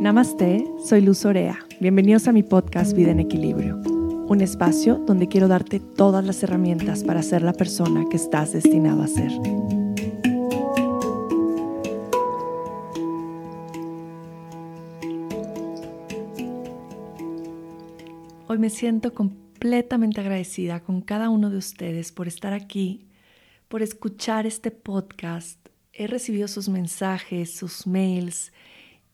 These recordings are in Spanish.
Namaste, soy Luz Orea. Bienvenidos a mi podcast Vida en Equilibrio, un espacio donde quiero darte todas las herramientas para ser la persona que estás destinado a ser. Hoy me siento completamente agradecida con cada uno de ustedes por estar aquí, por escuchar este podcast. He recibido sus mensajes, sus mails,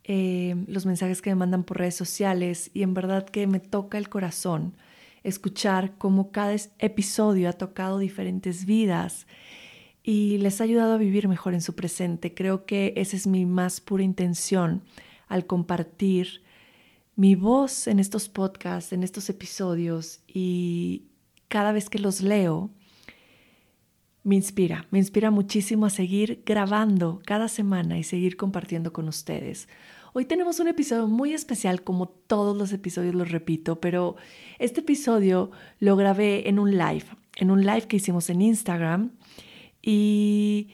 eh, los mensajes que me mandan por redes sociales y en verdad que me toca el corazón escuchar cómo cada episodio ha tocado diferentes vidas y les ha ayudado a vivir mejor en su presente. Creo que esa es mi más pura intención al compartir mi voz en estos podcasts, en estos episodios y cada vez que los leo, me inspira, me inspira muchísimo a seguir grabando cada semana y seguir compartiendo con ustedes. Hoy tenemos un episodio muy especial, como todos los episodios los repito, pero este episodio lo grabé en un live, en un live que hicimos en Instagram y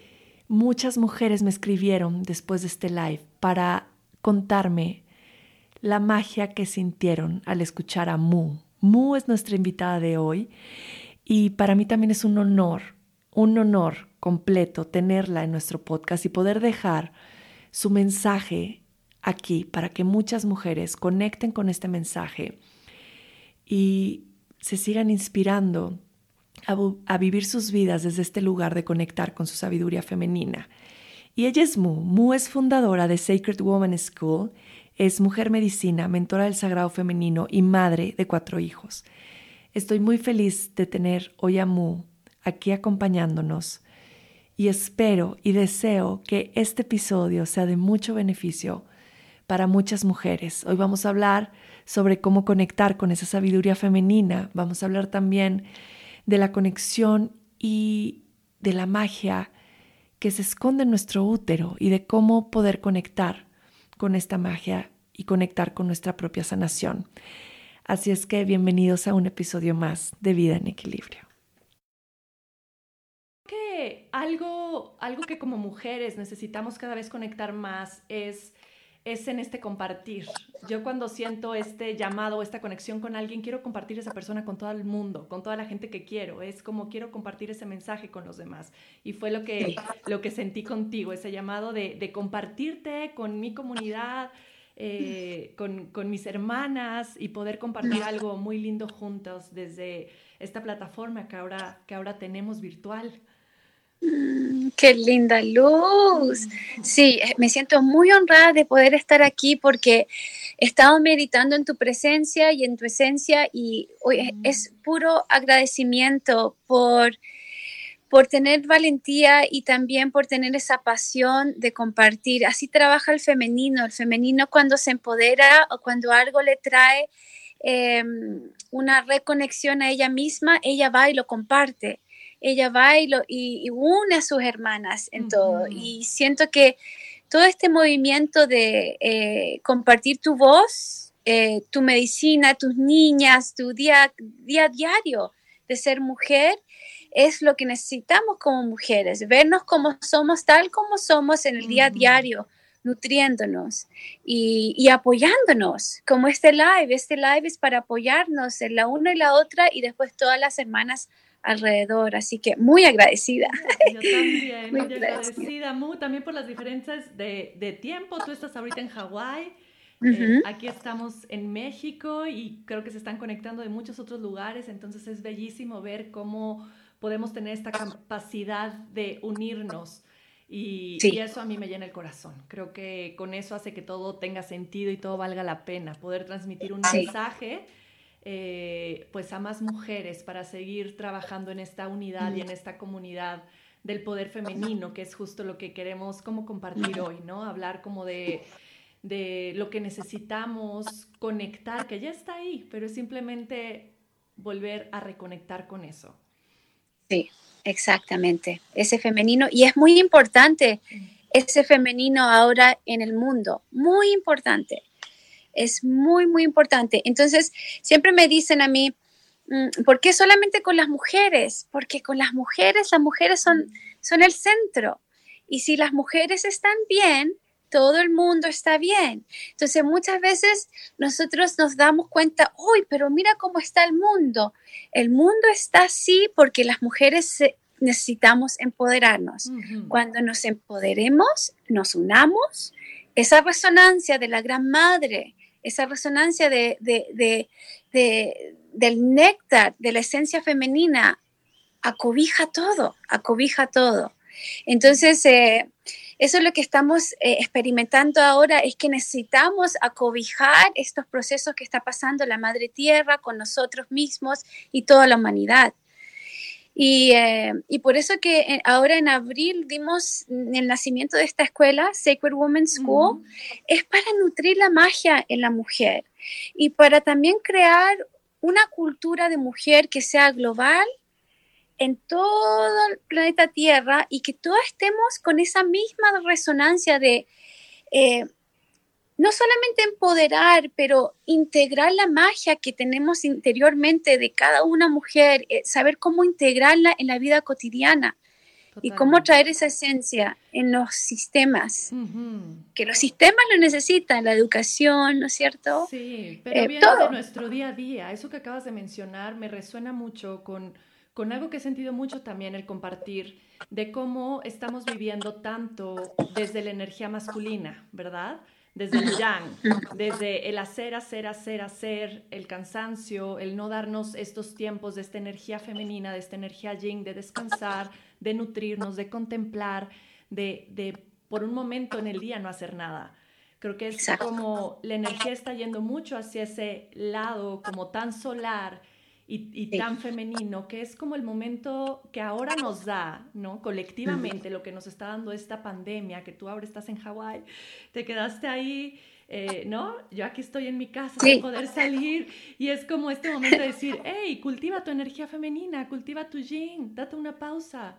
muchas mujeres me escribieron después de este live para contarme la magia que sintieron al escuchar a Mu. Mu es nuestra invitada de hoy y para mí también es un honor, un honor completo tenerla en nuestro podcast y poder dejar su mensaje aquí para que muchas mujeres conecten con este mensaje y se sigan inspirando a, vivir sus vidas desde este lugar de conectar con su sabiduría femenina. Y ella es Mu. Mu es fundadora de Sacred Woman School, es mujer medicina, mentora del Sagrado Femenino y madre de cuatro hijos. Estoy muy feliz de tener hoy a Mu aquí acompañándonos y espero y deseo que este episodio sea de mucho beneficio para muchas mujeres. Hoy vamos a hablar sobre cómo conectar con esa sabiduría femenina. Vamos a hablar también de la conexión y de la magia que se esconde en nuestro útero y de cómo poder conectar con esta magia y conectar con nuestra propia sanación. Así es que bienvenidos a un episodio más de Vida en Equilibrio. Que algo, algo que como mujeres necesitamos cada vez conectar más es es en este compartir. Yo cuando siento este llamado, esta conexión con alguien, quiero compartir esa persona con todo el mundo, con toda la gente que quiero. Es como quiero compartir ese mensaje con los demás. Y fue lo que, lo que sentí contigo, ese llamado de, compartirte con mi comunidad, eh, con, con, mis hermanas y poder compartir algo muy lindo juntos desde esta plataforma que ahora, que ahora tenemos virtual. Mm, qué linda luz. Sí, eh, me siento muy honrada de poder estar aquí porque he estado meditando en tu presencia y en tu esencia y hoy es puro agradecimiento por por tener valentía y también por tener esa pasión de compartir. Así trabaja el femenino. El femenino cuando se empodera o cuando algo le trae em, una reconexión a ella misma, ella va y lo comparte ella va y, une a sus hermanas en todo. Y siento que todo este movimiento de eh, compartir tu voz, eh, tu medicina, tus niñas, tu día, día diario de ser mujer, es lo que necesitamos como mujeres, vernos como somos, tal como somos en el día a diario, nutriéndonos y, y, apoyándonos, como este live. Este live es para apoyarnos en la una y la otra y después todas las semanas alrededor, así que muy agradecida. Yo también, muy agradecida, Mu, también por las diferencias de, de tiempo. Tú estás ahorita en Hawái, eh, aquí estamos en México y creo que se están conectando de muchos otros lugares, entonces es bellísimo ver cómo podemos tener esta capacidad de unirnos. Y, y, eso a mí me llena el corazón. Creo que con eso hace que todo tenga sentido y todo valga la pena. Poder transmitir un mensaje eh, pues a más mujeres para seguir trabajando en esta unidad y en esta comunidad del poder femenino, que es justo lo que queremos como compartir hoy, ¿no? Hablar como de, de lo que necesitamos conectar, que ya está ahí, pero es simplemente volver a reconectar con eso. Sí, exactamente, ese femenino. Y es muy importante ese femenino ahora en el mundo, muy importante es muy, muy importante. Entonces, siempre me dicen a mí, mm, ¿por qué solamente con las mujeres? Porque con las mujeres, las mujeres son, son el centro. Y si las mujeres están bien, todo el mundo está bien. Entonces muchas veces nosotros nos damos cuenta, uy, pero mira cómo está el mundo. El mundo está así porque las mujeres necesitamos empoderarnos. Cuando nos empoderemos, nos unamos, esa resonancia de la gran madre, esa resonancia de, del néctar, de la esencia femenina, acobija todo, acobija todo. Entonces, eh, eso es lo que estamos eh, experimentando ahora, es que necesitamos acobijar estos procesos que está pasando la Madre Tierra con nosotros mismos y toda la humanidad. Y, eh, por eso que ahora en abril dimos el nacimiento de esta escuela, Sacred Women's School, es para nutrir la magia en la mujer y para también crear una cultura de mujer que sea global en todo el planeta Tierra y que todos estemos con esa misma resonancia de eh, no solamente empoderar, pero integrar la magia que tenemos interiormente de cada una mujer, eh, saber cómo integrarla en la vida cotidiana y cómo traer esa esencia en los sistemas, que los sistemas lo necesitan, la educación, ¿no es cierto? Sí, pero eh, viene de nuestro día a día, eso que acabas de mencionar me resuena mucho con con algo que he sentido mucho también el compartir de cómo estamos viviendo tanto desde la energía masculina, ¿verdad? Desde el yang, desde el hacer, hacer, hacer, hacer, el cansancio, el no darnos estos tiempos de esta energía femenina, de esta energía yin, de descansar, de nutrirnos, de contemplar, de, de por un momento en el día no hacer nada. Creo que es como la energía está yendo mucho hacia ese lado como tan solar y, tan femenino, que es como el momento que ahora nos da, ¿no? Colectivamente, lo que nos está dando esta pandemia, que tú ahora estás en Hawái, te quedaste ahí, eh, ¿no? Yo aquí estoy en mi casa sin poder salir y es como este momento de decir, hey, cultiva tu energía femenina, cultiva tu yin, date una pausa,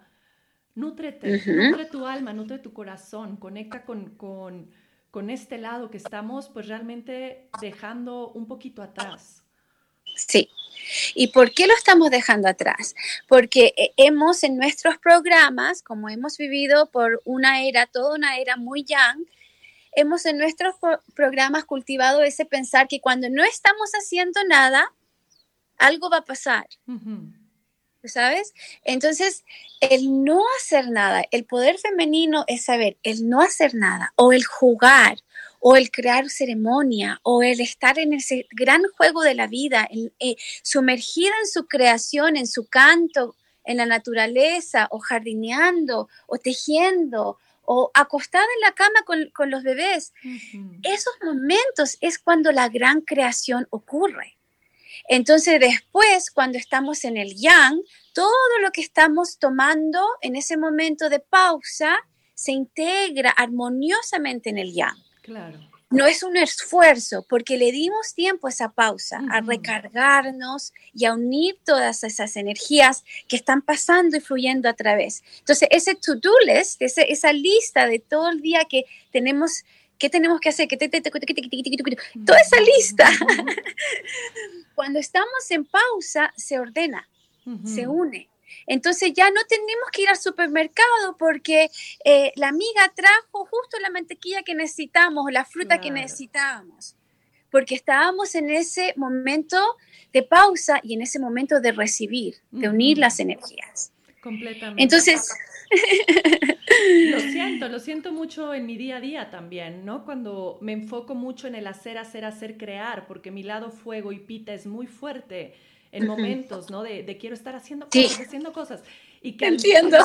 nútrete, nutre tu alma, nutre tu corazón, conecta con, con, con este lado que estamos pues realmente dejando un poquito atrás. Sí, ¿Y por qué lo estamos dejando atrás? Porque eh, hemos en nuestros programas, como hemos vivido por una era, toda una era muy young, hemos en nuestros programas cultivado ese pensar que cuando no estamos haciendo nada, algo va a pasar. ¿Sabes? Entonces, el no hacer nada, el poder femenino es saber el no hacer nada o el jugar o el crear ceremonia, o el estar en ese gran juego de la vida, eh, sumergida en su creación, en su canto, en la naturaleza, o jardineando, o tejiendo, o acostada en la cama con, los bebés. Esos momentos es cuando la gran creación ocurre. Entonces después, cuando estamos en el yang, todo lo que estamos tomando en ese momento de pausa se integra armoniosamente en el yang. Claro. No es un esfuerzo, porque le dimos tiempo a esa pausa, a recargarnos y a unir todas esas energías que están pasando y fluyendo a través. Entonces, ese to-do list, esa lista de todo el día que tenemos, ¿qué tenemos que hacer? Toda esa lista, cuando estamos en pausa, se ordena, se une. Entonces ya no tenemos que ir al supermercado porque eh, la amiga trajo justo la mantequilla que necesitamos, la fruta que necesitábamos, porque estábamos en ese momento de pausa y en ese momento de recibir, de unir las energías. Completamente. Entonces... lo siento, lo siento mucho en mi día a día también, ¿no? Cuando me enfoco mucho en el hacer, hacer, hacer, crear, porque mi lado fuego y pita es muy fuerte en momentos, ¿no? De, quiero estar haciendo cosas, haciendo cosas. Y que, Entiendo.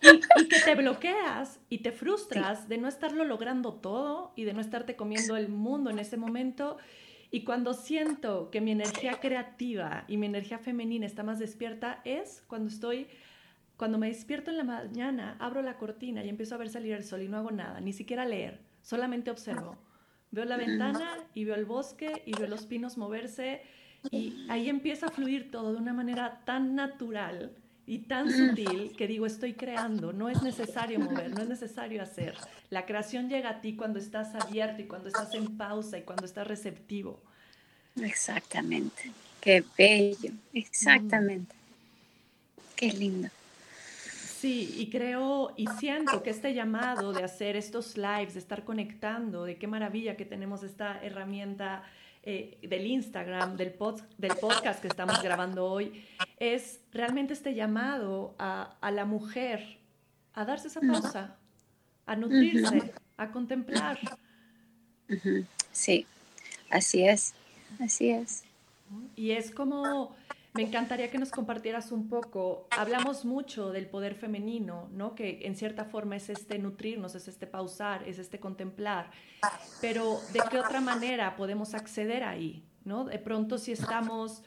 Y, que te bloqueas y te frustras de no estarlo logrando todo y de no estarte comiendo el mundo en ese momento. Y cuando siento que mi energía creativa y mi energía femenina está más despierta es cuando estoy, cuando me despierto en la mañana, abro la cortina y empiezo a ver salir el sol y no hago nada, ni siquiera leer, solamente observo. Veo la ventana y veo el bosque y veo los pinos moverse y ahí empieza a fluir todo de una manera tan natural y tan sutil que digo, estoy creando, no es necesario mover, no es necesario hacer. La creación llega a ti cuando estás abierto y cuando estás en pausa y cuando estás receptivo. Exactamente, qué bello, exactamente. Qué lindo. Sí, y creo y siento que este llamado de hacer estos lives, de estar conectando, de qué maravilla que tenemos esta herramienta eh, del Instagram, del, del podcast que estamos grabando hoy, es realmente este llamado a, a la mujer a darse esa pausa, a nutrirse, a contemplar. Sí, así es, así es. Y es como me encantaría que nos compartieras un poco. Hablamos mucho del poder femenino, ¿no? Que en cierta forma es este nutrirnos, es este pausar, es este contemplar. Pero ¿de qué otra manera podemos acceder ahí? ¿no? De pronto si estamos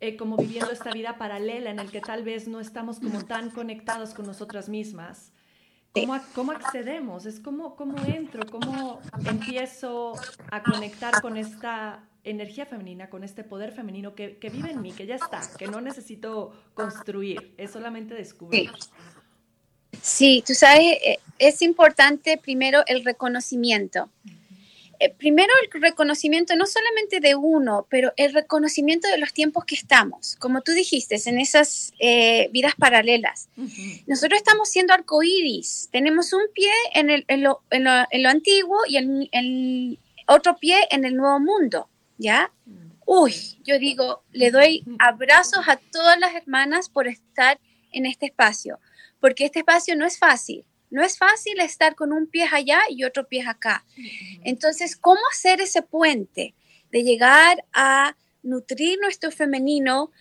eh, como viviendo esta vida paralela en el que tal vez no estamos como tan conectados con nosotras mismas. ¿Cómo, accedemos? Es como cómo entro, cómo empiezo a conectar con esta energía femenina, con este poder femenino que, vive en mí, que ya está, que no necesito construir, es solamente descubrir. Sí, tú sabes, eh, es importante primero el reconocimiento. Eh, primero el reconocimiento no solamente de uno, pero el reconocimiento de los tiempos que estamos. Como tú dijiste, en esas eh, vidas paralelas. Nosotros estamos siendo arcoíris. Tenemos un pie en, el, en, lo, en, lo, antiguo y el, el, otro pie en el nuevo mundo. ¿Ya? Uy, yo digo, le doy abrazos a todas las hermanas por estar en este espacio, porque este espacio no es fácil. No es fácil estar con un pie allá y otro pie acá. Entonces, ¿cómo hacer ese puente de llegar a nutrir nuestro femenino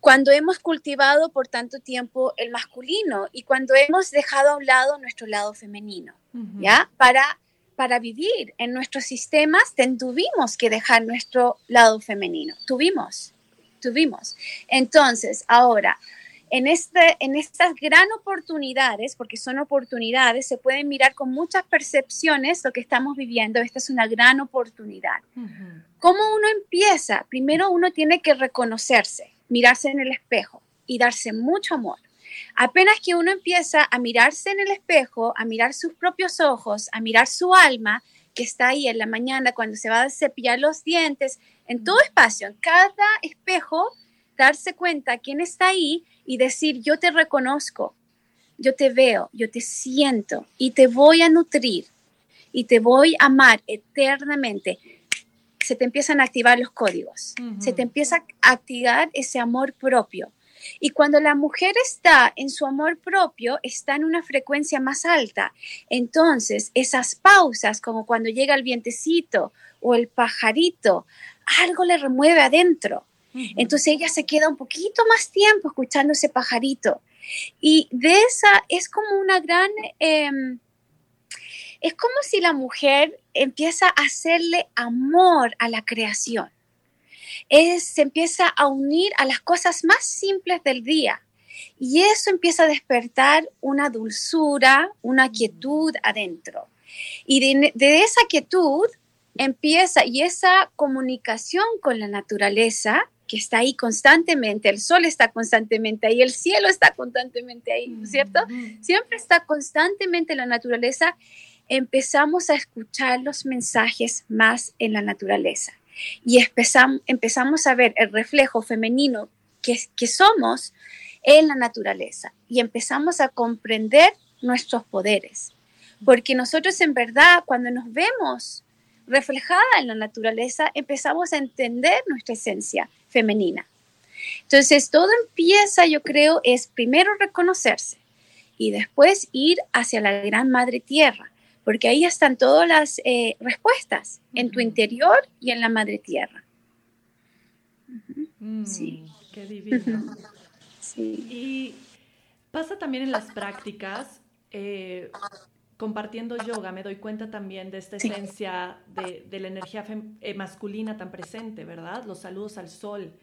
cuando hemos cultivado por tanto tiempo el masculino y cuando hemos dejado a un lado nuestro lado femenino? ¿Ya? Para para vivir en nuestros sistemas tuvimos que dejar nuestro lado femenino. Tuvimos, tuvimos. Entonces, ahora, en, este, en estas gran oportunidades, porque son oportunidades, se pueden mirar con muchas percepciones lo que estamos viviendo. Esta es una gran oportunidad. ¿Cómo uno empieza? Primero uno tiene que reconocerse, mirarse en el espejo y darse mucho amor. Apenas que uno empieza a mirarse en el espejo, a mirar sus propios ojos, a mirar su alma, que está ahí en la mañana cuando se va a cepillar los dientes, en todo espacio, en cada espejo, darse cuenta quién está ahí y decir, yo te reconozco, yo te veo, yo te siento y te voy a nutrir y te voy a amar eternamente. Se te empiezan a activar los códigos, se te empieza a activar ese amor propio y cuando la mujer está en su amor propio, está en una frecuencia más alta. Entonces, esas pausas, como cuando llega el vientecito o el pajarito, algo le remueve adentro. Entonces ella se queda un poquito más tiempo escuchando ese pajarito. Y de esa es como una gran... Em, es como si la mujer empieza a hacerle amor a la creación se empieza a unir a las cosas más simples del día. Y eso empieza a despertar una dulzura, una quietud adentro. Y de, esa quietud empieza, y esa comunicación con la naturaleza, que está ahí constantemente, el sol está constantemente ahí, el cielo está constantemente ahí, ¿no es cierto? Siempre está constantemente la naturaleza, empezamos a escuchar los mensajes más en la naturaleza y empezamos, a ver el reflejo femenino que, somos en la naturaleza y empezamos a comprender nuestros poderes. Porque nosotros en verdad, cuando nos vemos reflejada en la naturaleza, empezamos a entender nuestra esencia femenina. Entonces, todo empieza, yo creo, es primero reconocerse y después ir hacia la gran madre tierra porque ahí están todas las eh, respuestas, en tu interior y en la madre tierra. Mm, sí. Qué divino. sí. Y pasa también en las prácticas, eh, compartiendo yoga, me doy cuenta también de esta esencia de, la energía eh, masculina tan presente, ¿verdad? Los saludos al sol,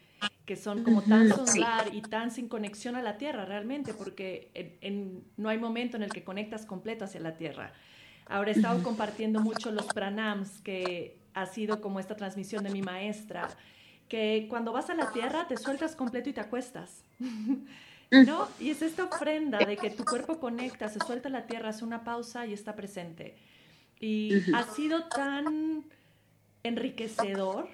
que son como tan solar y tan sin conexión a la tierra realmente, porque no hay momento en el que conectas completo hacia la tierra. Ahora he estado compartiendo mucho los pranams, que ha sido como esta transmisión de mi maestra, que cuando vas a la tierra te sueltas completo y te acuestas. ¿No? Y es esta ofrenda de que tu cuerpo conecta, se suelta la tierra, hace una pausa y está presente. Y ha sido tan enriquecedor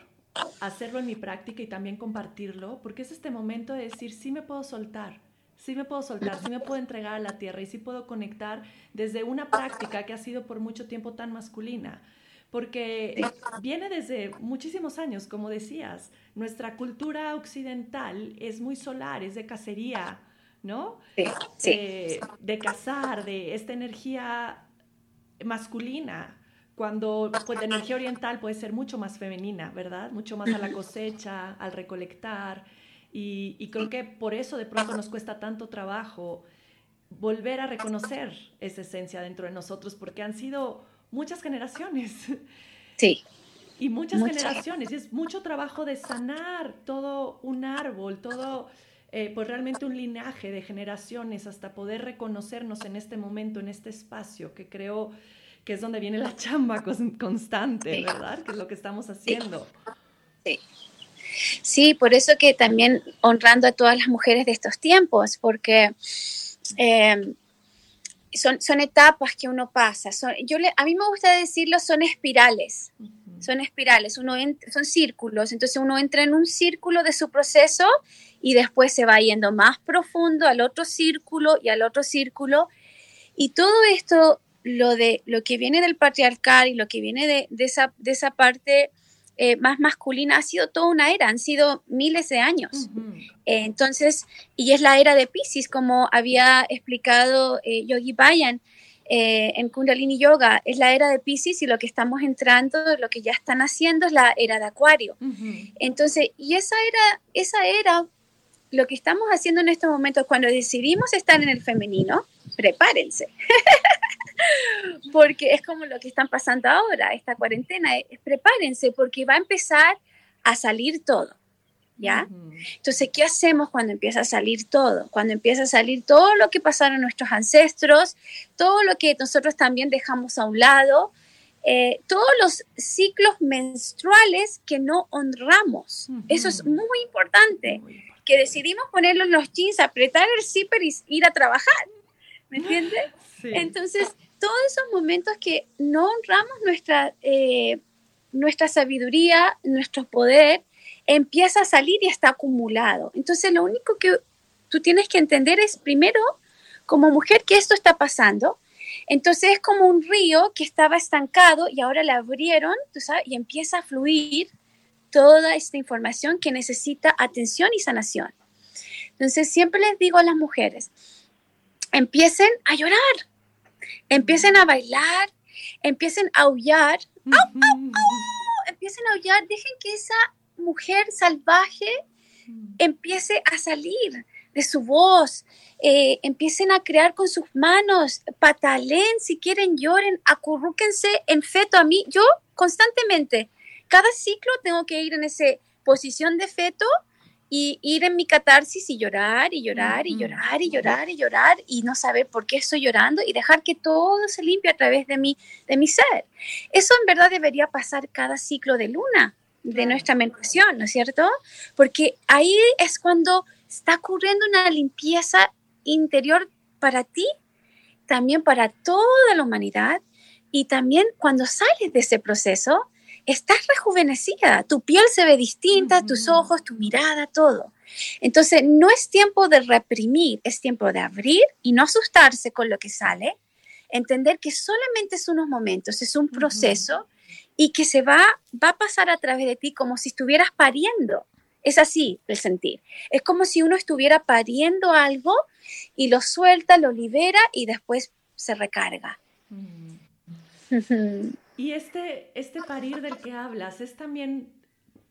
hacerlo en mi práctica y también compartirlo, porque es este momento de decir, sí me puedo soltar, sí me puedo soltar, sí me puedo entregar a la tierra y sí puedo conectar desde una práctica que ha sido por mucho tiempo tan masculina. Porque viene desde muchísimos años, como decías. Nuestra cultura occidental es muy solar, es de cacería, ¿no? Sí, eh, de cazar, de esta energía masculina cuando pues, la energía oriental puede ser mucho más femenina, ¿verdad? Mucho más a la cosecha, al recolectar. Y, creo que por eso de pronto nos cuesta tanto trabajo volver a reconocer esa esencia dentro de nosotros, porque han sido muchas generaciones. Sí. Y muchas generaciones. Y es mucho trabajo de sanar todo un árbol, todo, eh, pues realmente un linaje de generaciones hasta poder reconocernos en este momento, en este espacio que creo que es donde viene la chamba constante, ¿verdad? Que es lo que estamos haciendo. Sí. sí. Por eso que también honrando a todas las mujeres de estos tiempos, porque em, son, son etapas que uno pasa. Son, yo a mí me gusta decirlo, son espirales. Son espirales, uno son círculos, entonces uno entra en un círculo de su proceso y después se va yendo más profundo al otro círculo y al otro círculo. Y todo esto lo, de, lo que viene del patriarcal y lo que viene de, esa, de esa parte eh, más masculina ha sido toda una era, han sido miles de años. Eh, entonces, y es la era de Pisces, como había explicado eh, Yogi Bayan en Kundalini Yoga, es la era de Pisces y lo que estamos entrando, lo que ya están haciendo es la era de Acuario. Entonces, y esa era, esa era, lo que estamos haciendo en estos momentos, cuando decidimos estar en el femenino, prepárense. porque es como lo que están pasando ahora, esta cuarentena, prepárense porque va a empezar a salir todo. ¿Ya? Entonces, ¿qué hacemos cuando empieza a salir todo? Cuando empieza a salir todo lo que pasaron nuestros ancestros, todo lo que nosotros también dejamos a un lado, eh, todos los ciclos menstruales que no honramos. Eso es muy importante, que decidimos ponerlos los jeans, apretar el zipper y ir a trabajar. ¿Me entiendes? Entonces, todos esos momentos que no honramos nuestra, eh, nuestra sabiduría, nuestro poder, empieza a salir y está acumulado. Entonces, lo único que tú tienes que entender es, primero, como mujer, que esto está pasando. Entonces, es como un río que estaba estancado y ahora le abrieron, y empieza a fluir toda esta información que necesita atención y sanación. Entonces, siempre les digo a las mujeres, empiecen a llorar, empiecen a bailar, empiecen a aullar, empiecen a aullar, dejen que esa mujer salvaje empiece a salir de su voz, eh, empiecen a crear con sus manos, patalen, si quieren lloren, acurrúquense en feto. A mí, yo constantemente, cada ciclo tengo que ir en esa posición de feto y ir en mi catarsis y llorar y llorar y llorar y llorar y llorar y no saber por qué estoy llorando y dejar que todo se limpie a través de mi, de mi ser. Eso en verdad debería pasar cada ciclo de luna de nuestra menstruación, ¿no es cierto? Porque ahí es cuando está ocurriendo una limpieza interior para ti, también para toda la humanidad y también cuando sales de ese proceso, estás rejuvenecida, tu piel se ve distinta, tus ojos, tu mirada, todo. Entonces, no es tiempo de reprimir, es tiempo de abrir y no asustarse con lo que sale, entender que solamente es unos momentos, es un proceso y que se va, va a pasar a través de ti como si estuvieras pariendo. Es así el sentir. Es como si uno estuviera pariendo algo y lo suelta, lo libera y después se recarga. Y este, este parir del que hablas es también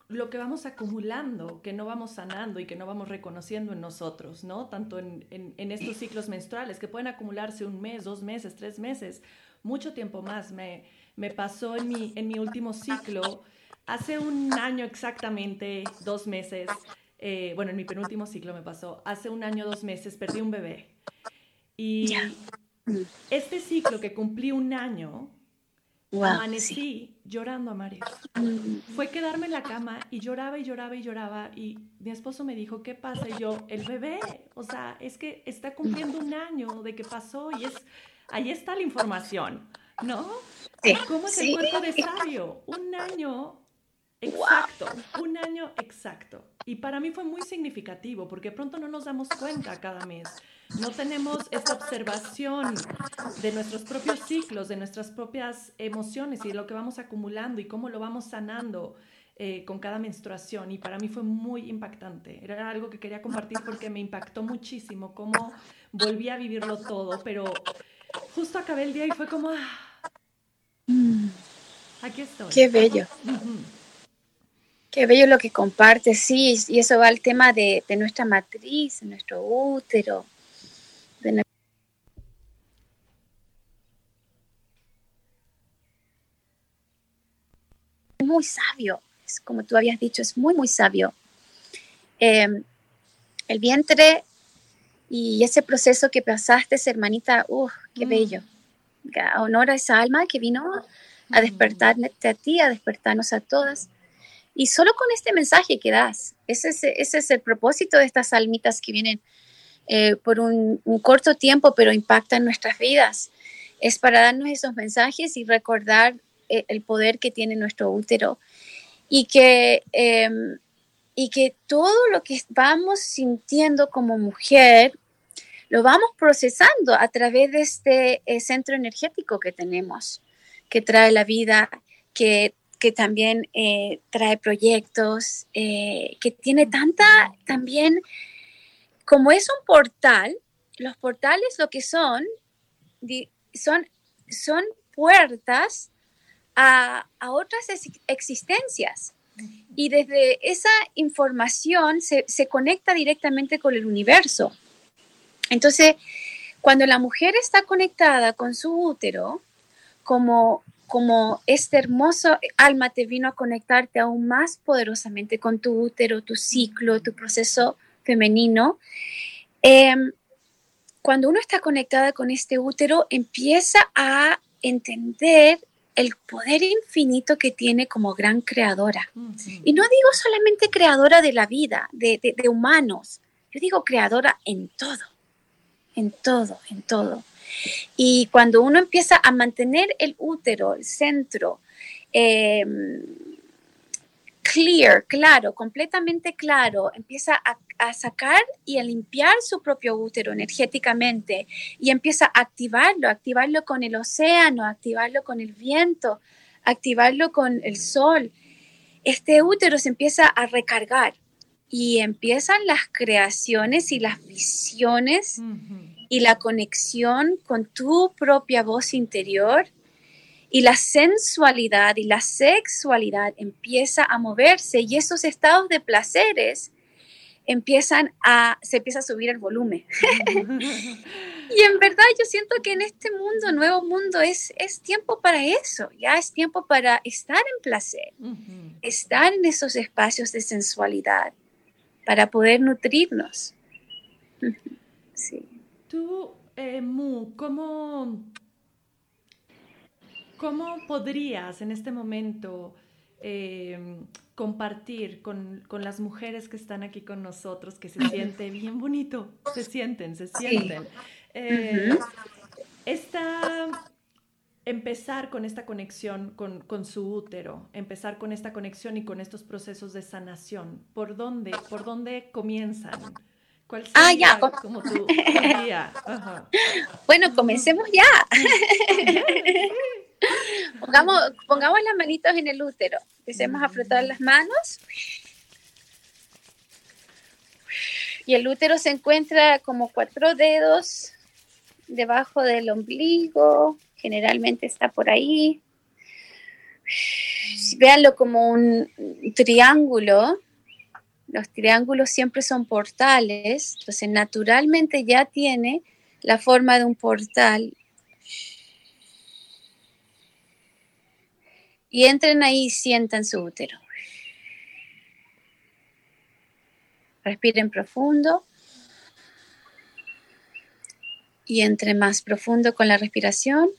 lo que vamos acumulando, que no vamos sanando y que no vamos reconociendo en nosotros, ¿no? Tanto en, en, estos ciclos menstruales, que pueden acumularse un mes, dos meses, tres meses, mucho tiempo más. Me, me pasó en mi, en mi último ciclo, hace un año exactamente, dos meses, eh, bueno, en mi penúltimo ciclo me pasó, hace un año, dos meses, perdí un bebé. Y este ciclo que cumplí un año, Amanecí llorando a Mario. Mm. Fue quedarme en la cama y lloraba y lloraba y lloraba y mi esposo me dijo, ¿qué pasa? Y yo, el bebé, o sea, es que está cumpliendo un año de que pasó y es, ahí está la información, ¿no? ¿Cómo es el cuerpo de sabio? Un año Exacto, un año exacto. Y para mí fue muy significativo porque pronto no nos damos cuenta cada mes. No tenemos esta observación de nuestros propios ciclos, de nuestras propias emociones y de lo que vamos acumulando y cómo lo vamos sanando eh, con cada menstruación. Y para mí fue muy impactante. Era algo que quería compartir porque me impactó muchísimo cómo volví a vivirlo todo, pero justo acabé el día y fue como... Ah, mm. aquí estoy. Qué bello. Qué bello lo que compartes, sí, y eso va al tema de, nuestra matriz, nuestro útero. Muy sabio, es como tú habías dicho, es muy, muy sabio. Em, el vientre y ese proceso que pasaste, hermanita, ¡uh, qué mm. bello! Honor a esa alma que vino a mm. despertarte a ti, a despertarnos a todas. Y solo con este mensaje que das, ese es, ese es el propósito de estas almitas que vienen eh, por un, corto tiempo, pero impactan nuestras vidas. Es para darnos esos mensajes y recordar eh, el poder que tiene nuestro útero y que, em, y que todo lo que vamos sintiendo como mujer lo vamos procesando a través de este eh, centro energético que tenemos, que trae la vida, que que también eh, trae proyectos, eh, que tiene tanta también, como es un portal, los portales lo que son, son, son puertas a, otras existencias. Y desde esa información se, se conecta directamente con el universo. Entonces, cuando la mujer está conectada con su útero, como como este hermoso alma te vino a conectarte aún más poderosamente con tu útero, tu ciclo, tu proceso femenino. Em, cuando uno está conectada con este útero, empieza a entender el poder infinito que tiene como gran creadora. Y no digo solamente creadora de la vida, de humanos, yo digo creadora en todo, en todo, en todo. Y cuando uno empieza a mantener el útero, el centro, em, clear, claro, completamente claro, empieza a, sacar y a limpiar su propio útero energéticamente y empieza a activarlo, activarlo con el océano, activarlo con el viento, activarlo con el sol. Este útero se empieza a recargar y empiezan las creaciones y las visiones y la conexión con tu propia voz interior y la sensualidad y la sexualidad empieza a moverse y esos estados de placeres empiezan a, se empieza a subir el volumen. y en verdad yo siento que en este mundo, nuevo mundo, es, es tiempo para eso, ya es tiempo para estar en placer, estar en esos espacios de sensualidad, para poder nutrirnos. Tú, eh, Mu, ¿cómo, ¿cómo podrías en este momento eh, compartir con, las mujeres que están aquí con nosotros, que se siente bien bonito, se sienten, se sienten? Eh, empezar con esta conexión con, con, su útero, empezar con esta conexión y con estos procesos de sanación, ¿por dónde, por dónde comienzan? ¿Cuál ah, ya. como tu? Bueno, comencemos ya. pongamos, pongamos las manitos en el útero. Empecemos a frotar las manos. Y el útero se encuentra como cuatro dedos debajo del ombligo. Generalmente está por ahí. Véanlo como un triángulo los triángulos siempre son portales, entonces naturalmente ya tiene la forma de un portal. Y entren ahí y sientan su útero. Respiren profundo. Y entre más profundo con la respiración.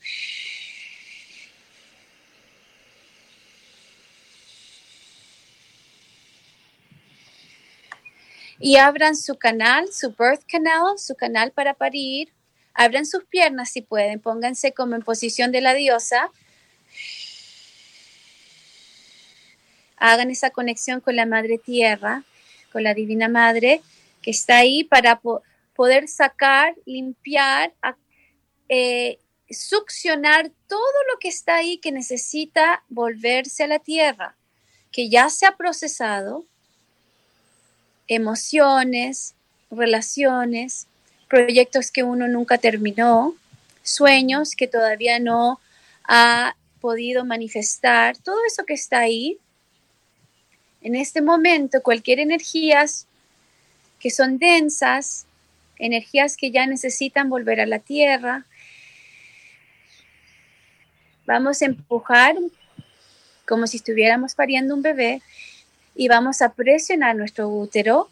Y abran su canal, su birth canal, su canal para parir. Abran sus piernas si pueden, pónganse como en posición de la diosa. hagan esa conexión con la Madre Tierra, con la Divina Madre, que está ahí para poder sacar, limpiar, eh, succionar todo lo que está ahí que necesita volverse a la Tierra, que ya se ha procesado, emociones, relaciones, proyectos que uno nunca terminó, sueños que todavía no ha podido manifestar, todo eso que está ahí. En este momento, cualquier energías que son densas, energías que ya necesitan volver a la tierra, vamos a empujar como si estuviéramos pariendo un bebé y vamos a presionar nuestro útero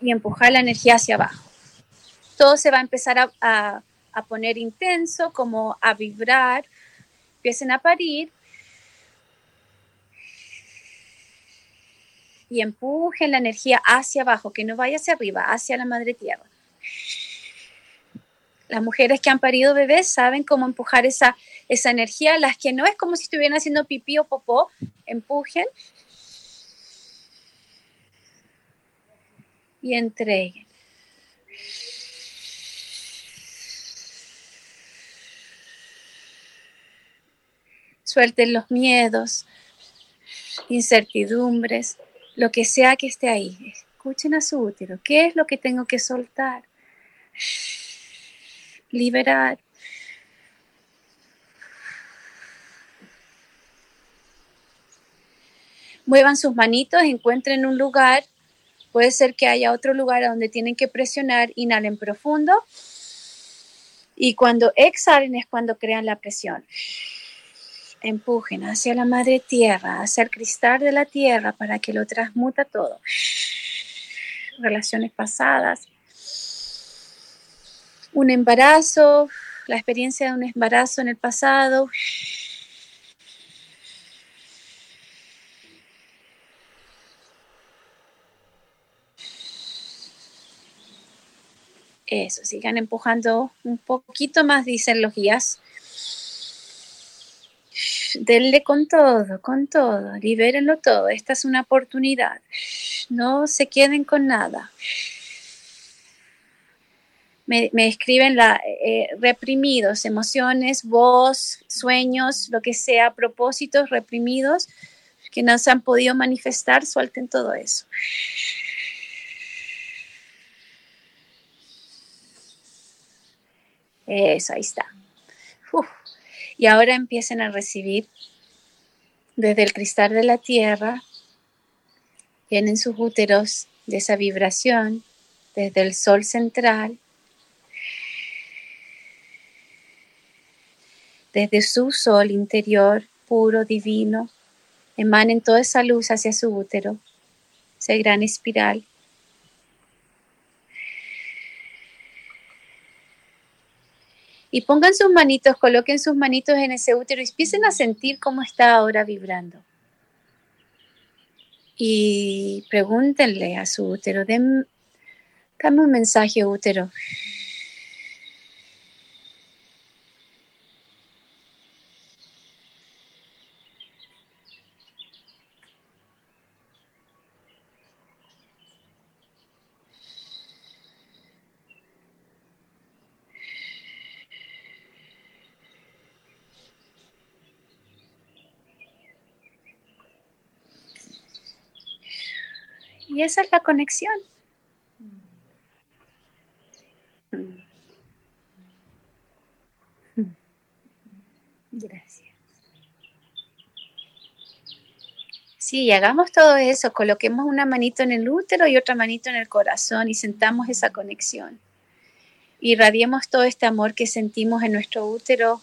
y empujar la energía hacia abajo. Todo se va a empezar a, poner intenso, como a vibrar, empiecen a parir y empujen la energía hacia abajo, que no vaya hacia arriba, hacia la madre tierra. Las mujeres que han parido bebés saben cómo empujar esa, esa energía, las que no es como si estuvieran haciendo pipí o popó, empujen y entreguen. Suelten los miedos, incertidumbres, lo que sea que esté ahí. Escuchen a su útero. ¿Qué es lo que tengo que soltar? Liberar. Muevan sus manitos, encuentren un lugar Puede ser que haya otro lugar donde tienen que presionar, inhalen profundo y cuando exhalen es cuando crean la presión. Empujen hacia la madre tierra, hacia el cristal de la tierra para que lo transmuta todo. Relaciones pasadas, un embarazo, la experiencia de un embarazo en el pasado, Eso, sigan empujando un poquito más, dicen los guías. Denle con todo, con todo, libérenlo todo. Esta es una oportunidad. No se queden con nada. Me, escriben la, eh, reprimidos, emociones, voz, sueños, lo que sea, propósitos reprimidos que no se han podido manifestar, suelten todo eso. Eso, ahí está. Y ahora empiecen a recibir desde el cristal de la tierra, vienen sus úteros de esa vibración, desde el sol central, desde su sol interior puro, divino, emanen toda esa luz hacia su útero, esa gran espiral y pongan sus manitos, coloquen sus manitos en ese útero y empiecen a sentir cómo está ahora vibrando. Y pregúntenle a su útero, dame un mensaje útero. Y esa es la conexión. Gracias. Sí, hagamos todo eso, coloquemos una manito en el útero y otra manito en el corazón y sentamos esa conexión. Irradiemos todo este amor que sentimos en nuestro útero,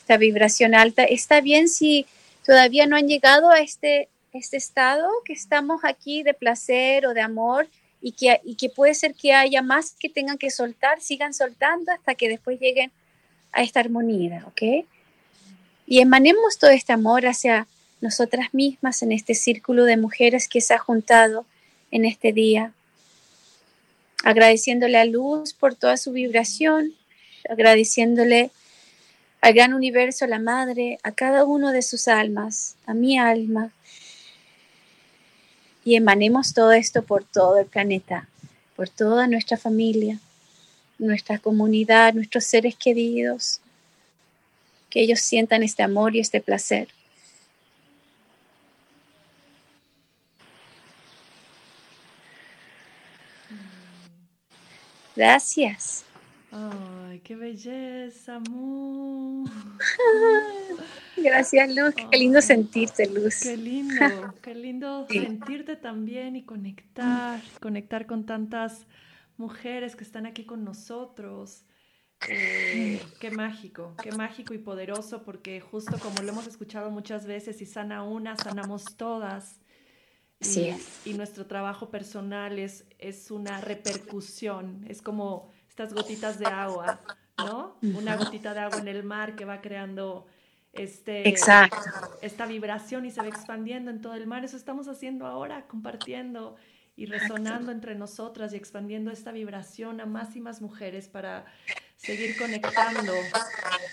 esta vibración alta. Está bien si todavía no han llegado a este este estado que estamos aquí de placer o de amor y que, y que puede ser que haya más que tengan que soltar, sigan soltando hasta que después lleguen a esta armonía, ¿ok? Y emanemos todo este amor hacia nosotras mismas en este círculo de mujeres que se ha juntado en este día, agradeciéndole a Luz por toda su vibración, agradeciéndole al gran universo, a la Madre, a cada uno de sus almas, a mi alma, y emanemos todo esto por todo el planeta, por toda nuestra familia, nuestra comunidad, nuestros seres queridos, que ellos sientan este amor y este placer. Gracias. Ay, qué belleza, amor. Gracias, Luz. Qué lindo sentirte, Luz. Qué lindo, qué lindo sentirte también y conectar, conectar con tantas mujeres que están aquí con nosotros. Eh, qué mágico, qué mágico y poderoso, porque justo como lo hemos escuchado muchas veces, si sana una, sanamos todas. Sí. Y, nuestro trabajo personal es, es una repercusión, es como estas gotitas de agua, ¿no? Una gotita de agua en el mar que va creando este, Exacto. esta vibración y se va expandiendo en todo el mar. Eso estamos haciendo ahora, compartiendo y resonando entre nosotras y expandiendo esta vibración a más y más mujeres para seguir conectando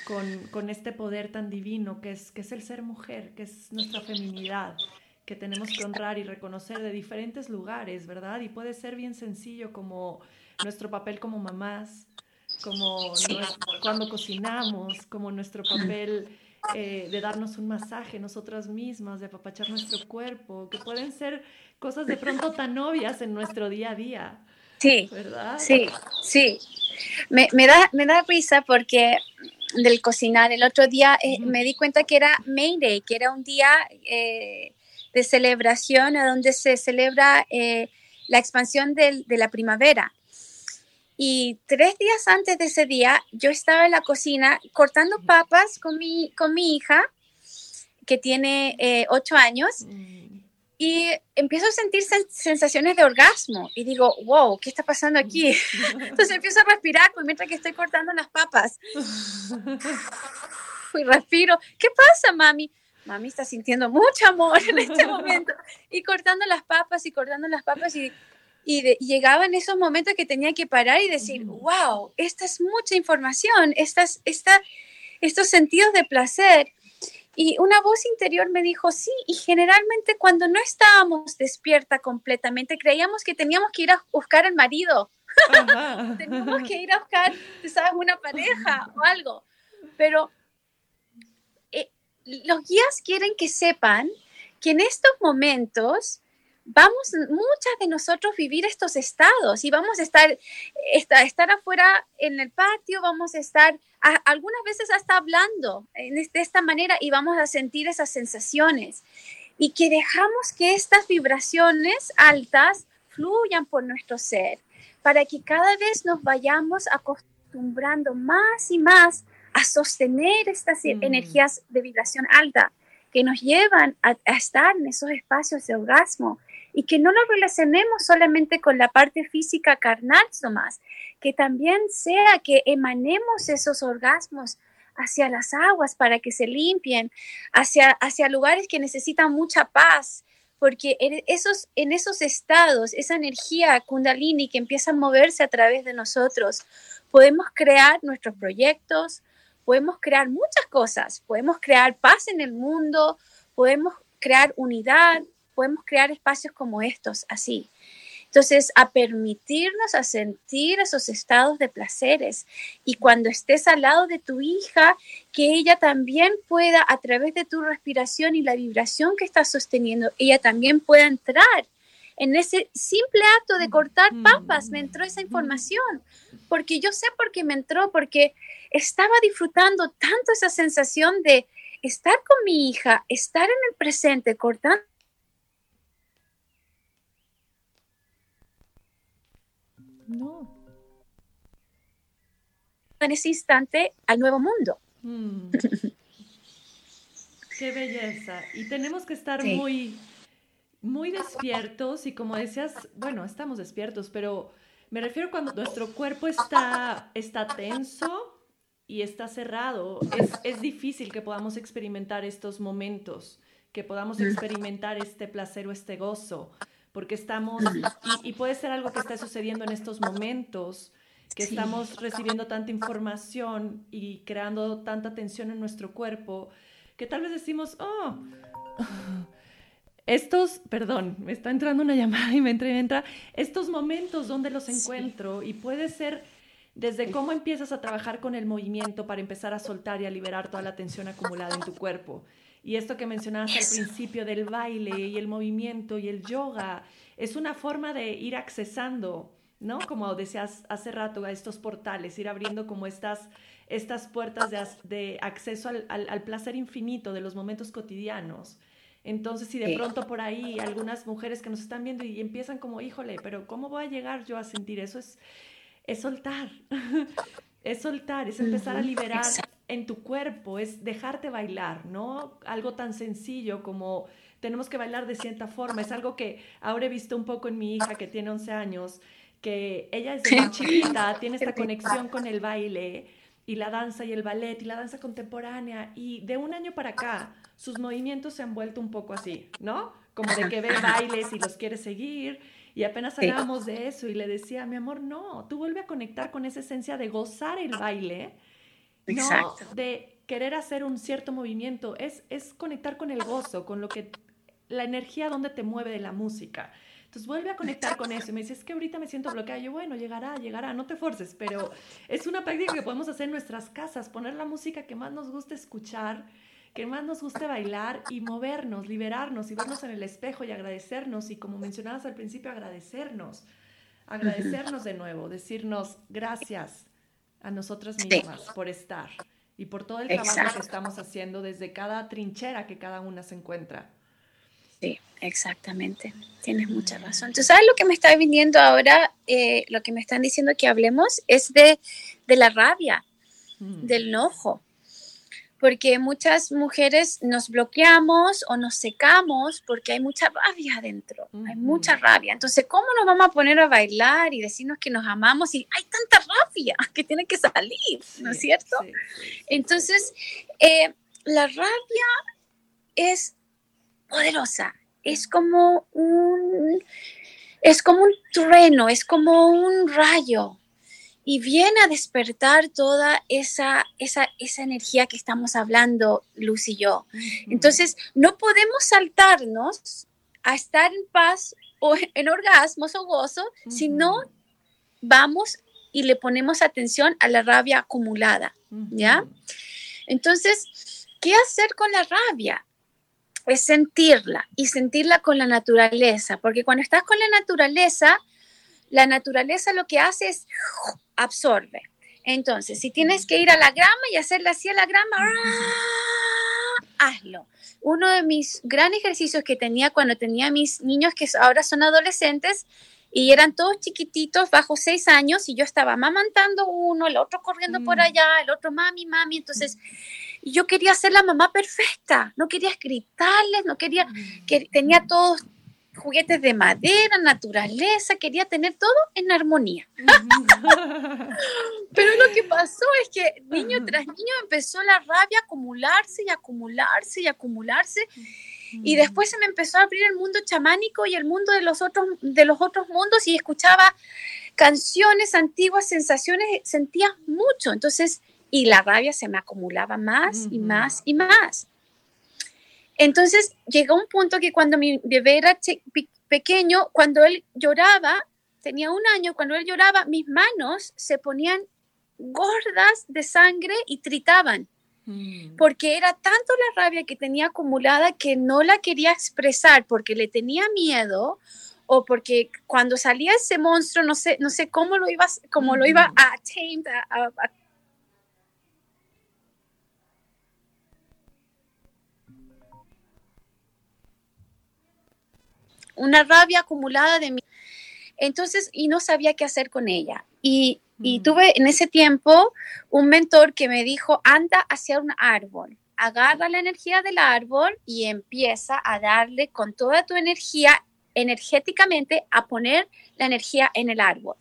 con, con este poder tan divino que es, que es el ser mujer, que es nuestra feminidad que tenemos que honrar y reconocer de diferentes lugares, ¿verdad? Y puede ser bien sencillo como nuestro papel como mamás, como cuando cocinamos, como nuestro papel eh, de darnos un masaje nosotras mismas, de apapachar nuestro cuerpo, que pueden ser cosas de pronto tan obvias en nuestro día a día. Sí, ¿verdad? Sí, sí. Me, me, da, me da risa porque del cocinar, el otro día eh, me di cuenta que era May Day, que era un día eh, de celebración a donde se celebra la expansión de la primavera. Y tres días antes de ese día, yo estaba en la cocina cortando papas con mi, con mi hija, que tiene eh, ocho años, mm. y empiezo a sentir sensaciones de orgasmo. Y digo, wow, ¿qué está pasando aquí? Entonces empiezo a respirar pues, mientras que estoy cortando las papas. y respiro. ¿Qué pasa, mami? mami está sintiendo mucho amor en este momento. Y cortando las papas y cortando las papas y, y, llegaba en esos momentos que tenía que parar y decir, wow, esta es mucha información, estas, esta, estos sentidos de placer. Y una voz interior me dijo, sí, y generalmente cuando no estábamos despierta completamente, creíamos que teníamos que ir a buscar al marido, teníamos que ir a buscar, ¿sabes?, una pareja o algo. Pero los guías quieren que sepan que en estos momentos vamos muchas de nosotros vivir estos estados y vamos a estar, estar afuera en el patio, vamos a estar algunas veces hasta hablando de esta manera y vamos a sentir esas sensaciones y que dejamos que estas vibraciones altas fluyan por nuestro ser para que cada vez nos vayamos acostumbrando más y más a sostener estas mm. energías de vibración alta que nos llevan a, estar en esos espacios de orgasmo y que no nos relacionemos solamente con la parte física carnal nomás, que también sea que emanemos esos orgasmos hacia las aguas para que se limpien, hacia, hacia lugares que necesitan mucha paz, porque esos, en esos estados, esa energía kundalini que empieza a moverse a través de nosotros, podemos crear nuestros proyectos, podemos crear muchas cosas, podemos crear paz en el mundo, podemos crear unidad, podemos crear espacios como estos, así. Entonces, a permitirnos a sentir esos estados de placeres y cuando estés al lado de tu hija, que ella también pueda, a través de tu respiración y la vibración que estás sosteniendo, ella también pueda entrar en ese simple acto de cortar papas, me entró esa información, porque yo sé por qué me entró, porque estaba disfrutando tanto esa sensación de estar con mi hija, estar en el presente, cortando. No. En ese instante al nuevo mundo. Mm. Qué belleza. Y tenemos que estar muy, muy despiertos y como decías, bueno, estamos despiertos, pero me refiero cuando nuestro cuerpo está, está tenso y está cerrado, es, es difícil que podamos experimentar estos momentos, que podamos experimentar este placer o este gozo, porque estamos, y, puede ser algo que está sucediendo en estos momentos, que estamos recibiendo tanta información y creando tanta tensión en nuestro cuerpo, que tal vez decimos, oh, estos, perdón, me está entrando una llamada y me entra y entra, estos momentos donde los encuentro y puede ser desde cómo empiezas a trabajar con el movimiento para empezar a soltar y a liberar toda la tensión acumulada en tu cuerpo. Y esto que mencionabas al principio del baile y el movimiento y el yoga, es una forma de ir accesando ¿no? Como decías hace rato, a estos portales, ir abriendo como estas, estas puertas de, acceso al, placer infinito de los momentos cotidianos. Entonces, si de pronto por ahí algunas mujeres que nos están viendo y empiezan como, híjole, pero ¿cómo voy a llegar yo a sentir eso? Es, es soltar, es soltar, es empezar a liberar en tu cuerpo, es dejarte bailar, ¿no? Algo tan sencillo como tenemos que bailar de cierta forma, es algo que ahora he visto un poco en mi hija que tiene 11 años que ella es muy chiquita tiene esta conexión con el baile y la danza y el ballet y la danza contemporánea. Y de un año para acá sus movimientos se han vuelto un poco así, ¿no? Como de que ve bailes y los quiere seguir. Y apenas hablábamos de eso y le decía, mi amor, no, tú vuelve a conectar con esa esencia de gozar el baile, no de querer hacer un cierto movimiento, es, es conectar con el gozo, con lo que, la energía donde te mueve de la música. Entonces vuelve a conectar con eso y me dice, es que ahorita me siento bloqueada. Yo, bueno, llegará, llegará, no te forces, pero es una práctica que podemos hacer en nuestras casas, poner la música que más nos guste escuchar, que más nos guste bailar y movernos, liberarnos y vernos en el espejo y agradecernos y como mencionabas al principio, agradecernos, agradecernos de nuevo, decirnos gracias a nosotras mismas por estar y por todo el trabajo que estamos haciendo desde cada trinchera que cada una se encuentra. Sí, exactamente. Tienes mucha razón. Entonces, ¿sabes lo que me está viniendo ahora? Eh, lo que me están diciendo que hablemos es de, la rabia, mm. del enojo. Porque muchas mujeres nos bloqueamos o nos secamos porque hay mucha rabia adentro, hay mucha rabia. Entonces, ¿cómo nos vamos a poner a bailar y decirnos que nos amamos y hay tanta rabia que tiene que salir, ¿no es cierto? Entonces, eh, la rabia es poderosa. Es como un, es como un trueno, es como un rayo. Y viene a despertar toda esa, esa, esa energía que estamos hablando, Luz y yo. Entonces, no podemos saltarnos a estar en paz o en orgasmos o gozo, si no vamos y le ponemos atención a la rabia acumulada, ¿ya? Entonces, ¿qué hacer con la rabia? es sentirla y sentirla con la naturaleza, porque cuando estás con la naturaleza, la naturaleza lo que hace es absorbe. Entonces, si tienes que ir a la grama y hacerla así a la grama, ¡ah! hazlo. Uno de mis gran ejercicios que tenía cuando tenía mis niños que ahora son adolescentes y eran todos chiquititos, bajo seis años, y yo estaba mamantando uno, el otro corriendo por mm. allá, el otro mami, mami. Entonces, yo quería ser la mamá perfecta, no quería gritarles, no quería, mm. que tenía todos juguetes de madera, naturaleza, quería tener todo en armonía. Pero lo que pasó es que niño tras niño empezó la rabia a acumularse y acumularse y acumularse. Y después se me empezó a abrir el mundo chamánico y el mundo de los otros, de los otros mundos y escuchaba canciones antiguas, sensaciones, sentía mucho. Entonces y la rabia se me acumulaba más y más y más. Entonces llegó un punto que cuando mi bebé era pequeño, cuando él lloraba, tenía un año, cuando él lloraba, mis manos se ponían gordas de sangre y tritaban, mm. porque era tanto la rabia que tenía acumulada que no la quería expresar porque le tenía miedo o porque cuando salía ese monstruo, no sé, no sé cómo lo iba, cómo lo iba a, a, a una rabia acumulada de mí. Entonces, y no sabía qué hacer con ella. Y, y mm. tuve en ese tiempo un mentor que me dijo, anda hacia un árbol, agarra la energía del árbol y empieza a darle con toda tu energía energéticamente a poner la energía en el árbol.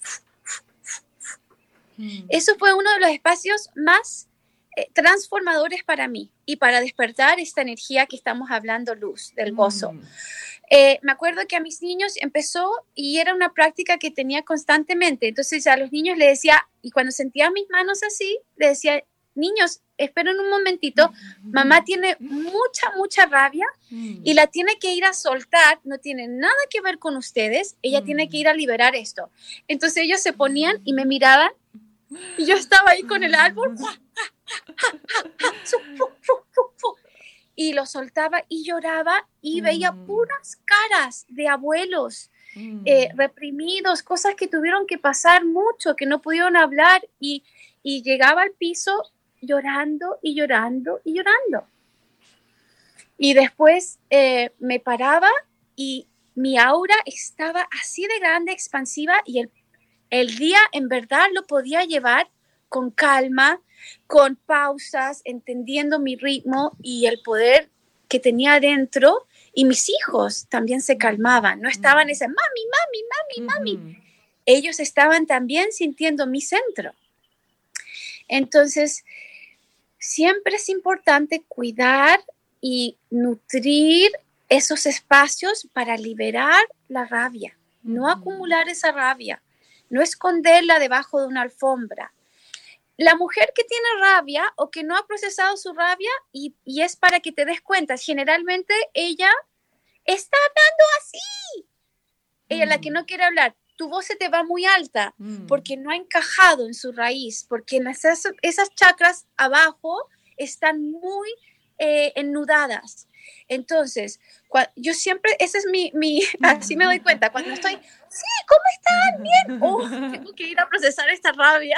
Mm. Eso fue uno de los espacios más eh, transformadores para mí y para despertar esta energía que estamos hablando, luz, del gozo. Mm. Eh, me acuerdo que a mis niños empezó y era una práctica que tenía constantemente. Entonces a los niños le decía, y cuando sentía mis manos así, le decía, niños, esperen un momentito, mamá tiene mucha, mucha rabia y la tiene que ir a soltar, no tiene nada que ver con ustedes, ella tiene que ir a liberar esto. Entonces ellos se ponían y me miraban y yo estaba ahí con el árbol y lo soltaba y lloraba y veía puras caras de abuelos. Eh, reprimidos, cosas que tuvieron que pasar mucho, que no pudieron hablar y, y llegaba al piso llorando y llorando y llorando. Y después eh, me paraba y mi aura estaba así de grande, expansiva, y el, el día en verdad lo podía llevar con calma, con pausas, entendiendo mi ritmo y el poder que tenía adentro. Y mis hijos también se calmaban, no estaban ese mami, mami, mami, mami. Ellos estaban también sintiendo mi centro. Entonces, siempre es importante cuidar y nutrir esos espacios para liberar la rabia, no acumular esa rabia, no esconderla debajo de una alfombra. La mujer que tiene rabia o que no ha procesado su rabia y, es para que te des cuenta, generalmente ella está hablando así. Ella la que mm. no quiere hablar, tu voz se te va muy alta mm. porque no ha encajado en su raíz, porque esas, esas chakras abajo están muy eh, ennudadas. Entonces, yo siempre, ese es mi, mi, así me doy cuenta, cuando estoy, sí, ¿cómo están? Bien, oh, tengo que ir a procesar esta rabia.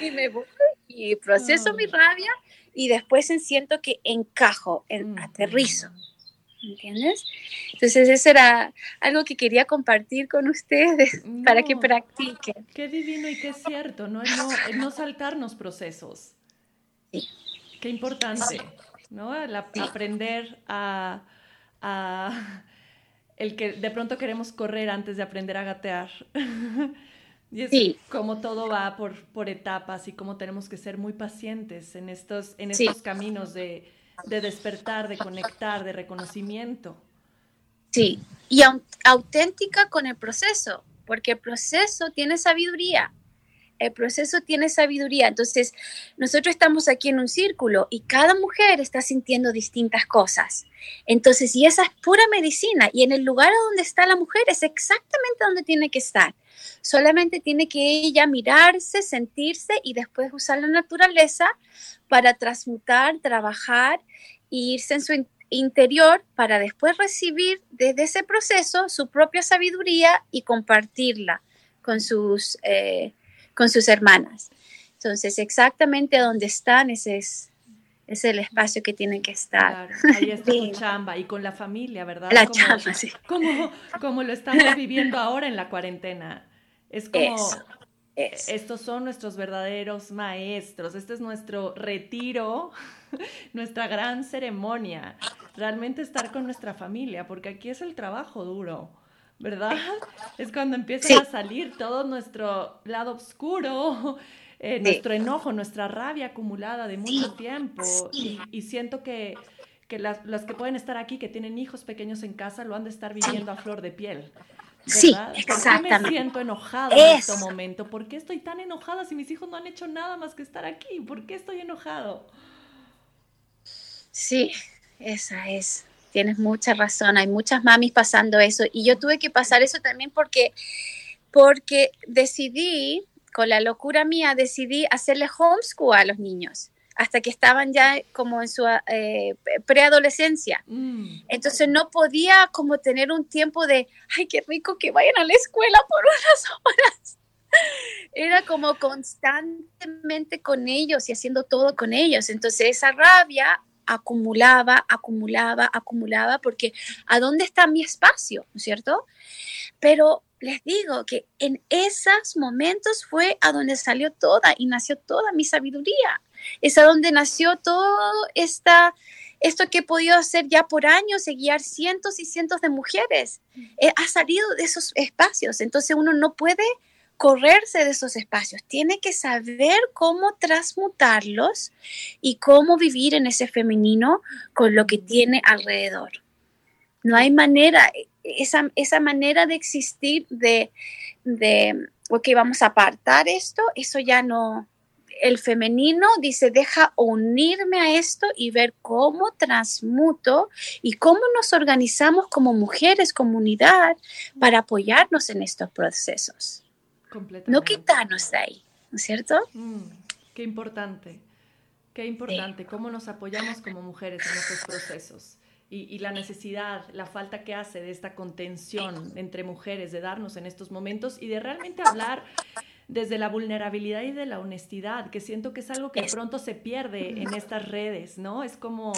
y me voy y proceso mi rabia y después siento que encajo, en, aterrizo. ¿Entiendes? Entonces eso era algo que quería compartir con ustedes para que practiquen. Qué divino y qué cierto, ¿no? No, no saltarnos procesos. Sí. Qué importante, ¿no? aprender a, el que de pronto queremos correr antes de aprender a gatear. y es como todo va por, por etapas y como tenemos que ser muy pacientes en estos, en estos caminos de de despertar, de conectar, de reconocimiento. Sí, y auténtica con el proceso, porque el proceso tiene sabiduría. El proceso tiene sabiduría. Entonces, nosotros estamos aquí en un círculo y cada mujer está sintiendo distintas cosas. Entonces, y esa es pura medicina. Y en el lugar donde está la mujer es exactamente donde tiene que estar. Solamente tiene que ella mirarse, sentirse y después usar la naturaleza para transmutar, trabajar e irse en su interior para después recibir desde ese proceso su propia sabiduría y compartirla con sus, eh, con sus hermanas. Entonces, exactamente donde están, ese es, es el espacio que tienen que estar. ahí está tu chamba y con la familia, ¿verdad? La chamba, sí. Como, como, lo estamos viviendo ahora en la cuarentena. Es como, estos son nuestros verdaderos maestros, este es nuestro retiro, nuestra gran ceremonia, realmente estar con nuestra familia, porque aquí es el trabajo duro, ¿verdad? Es cuando empieza a salir todo nuestro lado oscuro, eh, nuestro enojo, nuestra rabia acumulada de mucho tiempo, y, siento que, las, las que pueden estar aquí, que tienen hijos pequeños en casa, lo han de estar viviendo a flor de piel. Sí, exactamente. ¿Por qué me siento enojada en este momento? ¿Por qué estoy tan enojada si mis hijos no han hecho nada más que estar aquí? ¿Por qué estoy enojado? Sí, esa es. Tienes mucha razón. Hay muchas mamis pasando eso. Y yo tuve que pasar eso también porque, porque decidí, con la locura mía, decidí hacerle homeschool a los niños hasta que estaban ya como en su eh, preadolescencia. Mm. Entonces no podía como tener un tiempo de, ay, qué rico que vayan a la escuela por unas horas. Era como constantemente con ellos y haciendo todo con ellos. Entonces esa rabia acumulaba, acumulaba, acumulaba, porque ¿a dónde está mi espacio? ¿No es cierto? Pero les digo que en esos momentos fue a donde salió toda y nació toda mi sabiduría es a donde nació todo esta, esto que he podido hacer ya por años, y guiar cientos y cientos de mujeres. Eh, ha salido de esos espacios, entonces uno no puede correrse de esos espacios, tiene que saber cómo transmutarlos y cómo vivir en ese femenino con lo que tiene alrededor. No hay manera, esa, esa manera de existir de, de, ok, vamos a apartar esto, eso ya no, el femenino dice, deja unirme a esto y ver cómo transmuto y cómo nos organizamos como mujeres, comunidad, para apoyarnos en estos procesos. No quitarnos de ahí, ¿no es cierto? Mm, qué importante, qué importante, cómo nos apoyamos como mujeres en estos procesos. Y, la necesidad, la falta que hace de esta contención entre mujeres, de darnos en estos momentos y de realmente hablar desde la vulnerabilidad y de la honestidad, que siento que es algo que pronto se pierde en estas redes, ¿no? Es como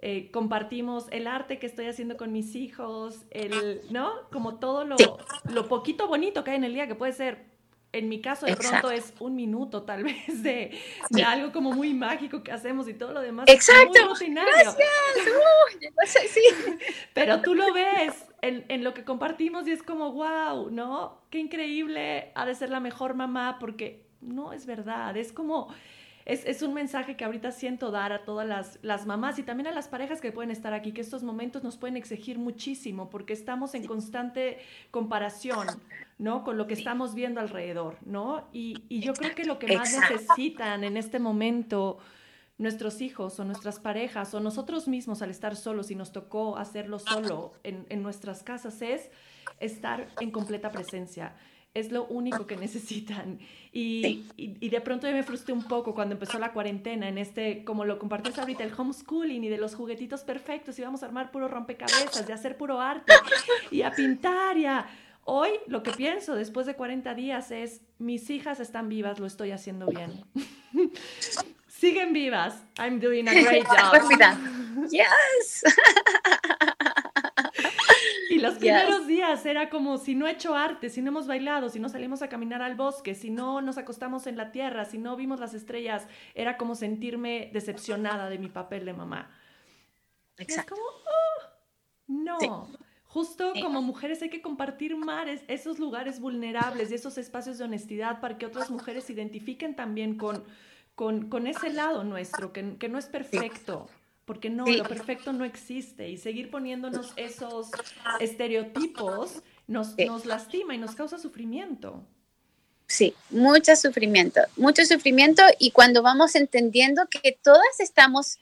eh, compartimos el arte que estoy haciendo con mis hijos, el, ¿no? Como todo lo, lo poquito bonito que hay en el día, que puede ser en mi caso de pronto es un minuto tal vez de, algo como muy mágico que hacemos y todo lo demás Exacto. es muy rutinario. Gracias. sí. Pero tú lo ves en, en, lo que compartimos y es como, wow, ¿no? Qué increíble, ha de ser la mejor mamá porque no es verdad, es como es, un mensaje que ahorita siento dar a todas las, las, mamás y también a las parejas que pueden estar aquí, que estos momentos nos pueden exigir muchísimo porque estamos en constante comparación, ¿no? Con lo que estamos viendo alrededor, ¿no? Y, y yo creo que lo que más necesitan en este momento nuestros hijos o nuestras parejas o nosotros mismos al estar solos y nos tocó hacerlo solo en, en nuestras casas es estar en completa presencia es lo único que necesitan. Y, y, de pronto yo me frustré un poco cuando empezó la cuarentena, en este, como lo compartís ahorita, el homeschooling y de los juguetitos perfectos, y vamos a armar puro rompecabezas, de hacer puro arte y a pintar y a... Hoy lo que pienso después de 40 días es, mis hijas están vivas, lo estoy haciendo bien. Siguen vivas. I'm doing a great job. Yes. Y los primeros días era como si no he hecho arte, si no hemos bailado, si no salimos a caminar al bosque, si no nos acostamos en la tierra, si no vimos las estrellas, era como sentirme decepcionada de mi papel de mamá. Exacto. Es como, oh, no. Justo como mujeres hay que compartir mares, esos lugares vulnerables y esos espacios de honestidad para que otras mujeres se identifiquen también con, con, con ese lado nuestro, que, que no es perfecto porque no, lo perfecto no existe y seguir poniéndonos esos estereotipos nos, nos lastima y nos causa sufrimiento. Sí, mucho sufrimiento, mucho sufrimiento y cuando vamos entendiendo que todas estamos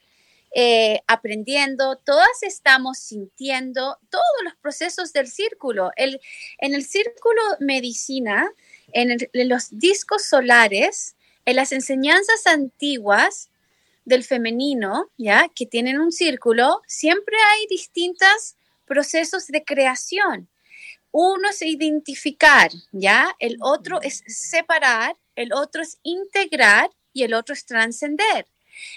eh, aprendiendo, todas estamos sintiendo todos los procesos del círculo. El, en el círculo medicina, en, en los discos solares, en las enseñanzas antiguas, del femenino, ¿ya? Que tienen un círculo, siempre hay distintos procesos de creación. Uno es identificar, ¿ya? El otro es separar, el otro es integrar y el otro es trascender.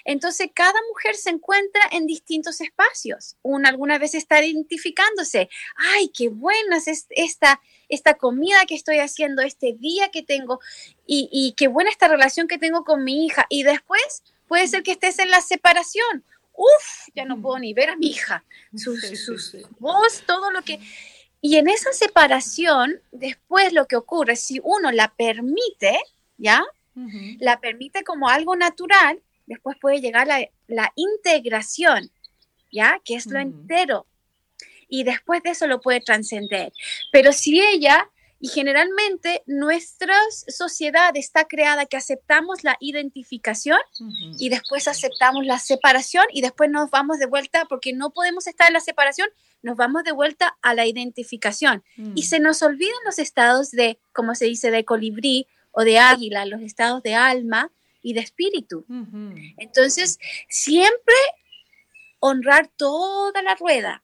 Entonces, cada mujer se encuentra en distintos espacios. Una alguna vez está identificándose, ay, qué buena es esta, esta comida que estoy haciendo, este día que tengo, y, y qué buena esta relación que tengo con mi hija. Y después Puede ser que estés en la separación. Uf, ya no puedo ni ver a mi hija. Sus, voz, todo lo que... Y en esa separación, después lo que ocurre, si uno la permite, ¿ya? La permite como algo natural, después puede llegar la, la integración, ¿ya? Que es lo entero. Y después de eso lo puede trascender. Pero si ella y generalmente nuestra sociedad está creada que aceptamos la identificación y después aceptamos la separación y después nos vamos de vuelta porque no podemos estar en la separación, nos vamos de vuelta a la identificación. Mm. Y se nos olvidan los estados de, como se dice, de colibrí o de águila, los estados de alma y de espíritu. Entonces, siempre honrar toda la rueda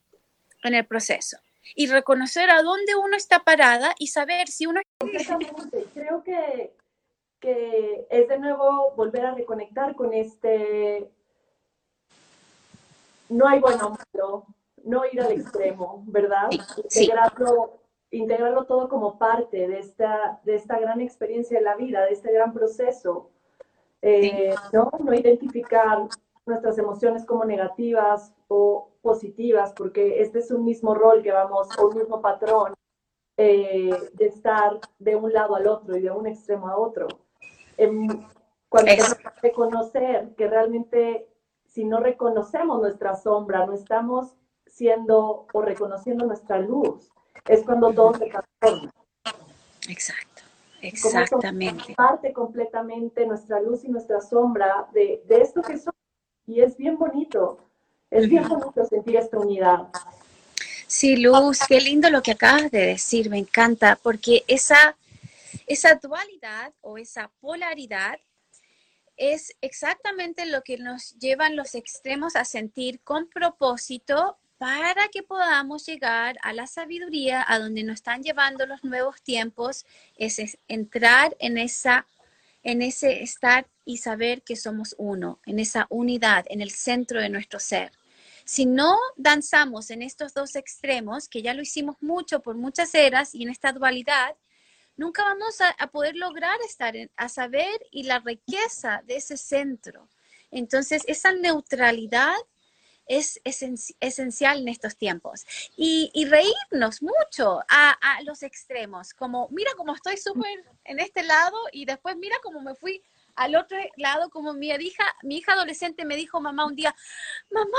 en el proceso y reconocer a dónde uno está parada y saber si uno... Creo que, que es de nuevo volver a reconectar con este... No hay bueno malo, no ir al extremo, ¿verdad? Integrarlo, integrarlo todo como parte de esta, de esta gran experiencia de la vida, de este gran proceso. Eh, ¿no? no identificar nuestras emociones como negativas o positivas, porque este es un mismo rol que vamos, o un mismo patrón eh, de estar de un lado al otro y de un extremo a otro. Em, cuando reconocer que realmente si no reconocemos nuestra sombra, no estamos siendo o reconociendo nuestra luz, es cuando todo se transforma. Exacto, exactamente. parte completamente nuestra luz y nuestra sombra de, de esto que somos. Y es bien bonito, es bien bonito sentir esta unidad. Sí, Luz, qué lindo lo que acabas de decir, me encanta, porque esa, esa dualidad o esa polaridad es exactamente lo que nos llevan los extremos a sentir con propósito para que podamos llegar a la sabiduría, a donde nos están llevando los nuevos tiempos, es, entrar en esa en ese estar y saber que somos uno, en esa unidad, en el centro de nuestro ser. Si no danzamos en estos dos extremos, que ya lo hicimos mucho por muchas eras y en esta dualidad, nunca vamos a, poder lograr estar a saber y la riqueza de ese centro. Entonces, esa neutralidad es esencial en estos tiempos. Y, reírnos mucho a, a, los extremos, como mira cómo estoy súper en este lado y después mira cómo me fui al otro lado, como mi hija, mi hija adolescente me dijo mamá un día, mamá,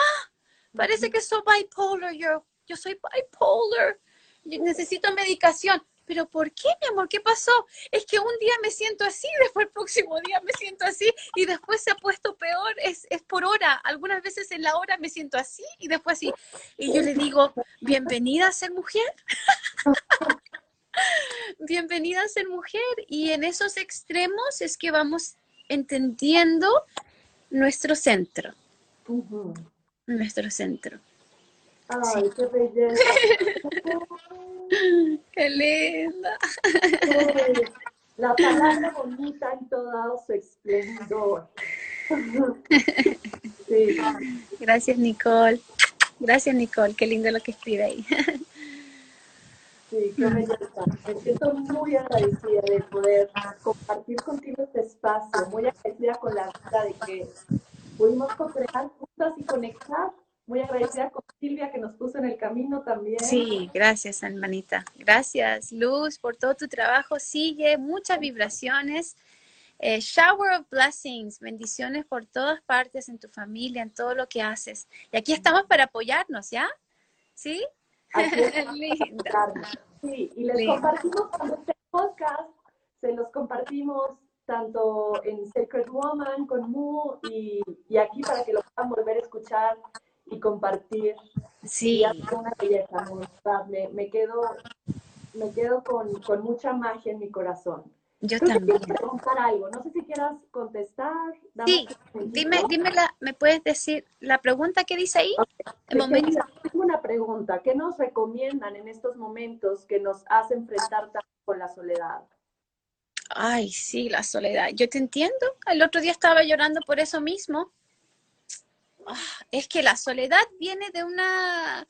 Parece que soy bipolar, yo, yo soy bipolar, necesito medicación. Pero ¿por qué, mi amor? ¿Qué pasó? Es que un día me siento así, después el próximo día me siento así y después se ha puesto peor, es, es por hora. Algunas veces en la hora me siento así y después así. Y yo le digo, bienvenida a ser mujer. bienvenida a ser mujer. Y en esos extremos es que vamos entendiendo nuestro centro nuestro centro. Ay, qué belleza. qué linda. La palabra bonita en todo su esplendor. Gracias, Nicole. Gracias, Nicole. Qué lindo lo que escribe ahí. Sí, qué belleza. Me siento muy agradecida de poder compartir contigo este espacio, muy agradecida con la vida de que pudimos co-crear juntas y conectar. Muy agradecida con Silvia que nos puso en el camino también. Sí, gracias, hermanita. Gracias, Luz, por todo tu trabajo. Sigue muchas vibraciones. Eh, shower of blessings, bendiciones por todas partes en tu familia, en todo lo que haces. Y aquí estamos para apoyarnos, ¿ya? ¿Sí? Linda. Sí, y les compartimos cuando este podcast, se los compartimos tanto en Sacred Woman con Mu y, y, aquí para que lo puedan volver a escuchar y compartir. Sí. una belleza, me, me, quedo, me quedo con, con, mucha magia en mi corazón. Yo también. Quiero preguntar algo, no sé si quieras contestar. Sí, dime, dime la, ¿me puedes decir la pregunta que dice ahí? Tengo una pregunta, ¿qué nos recomiendan en estos momentos que nos hace enfrentar con la soledad? Ay, sí, la soledad. Yo te entiendo. El otro día estaba llorando por eso mismo. Es que la soledad viene de una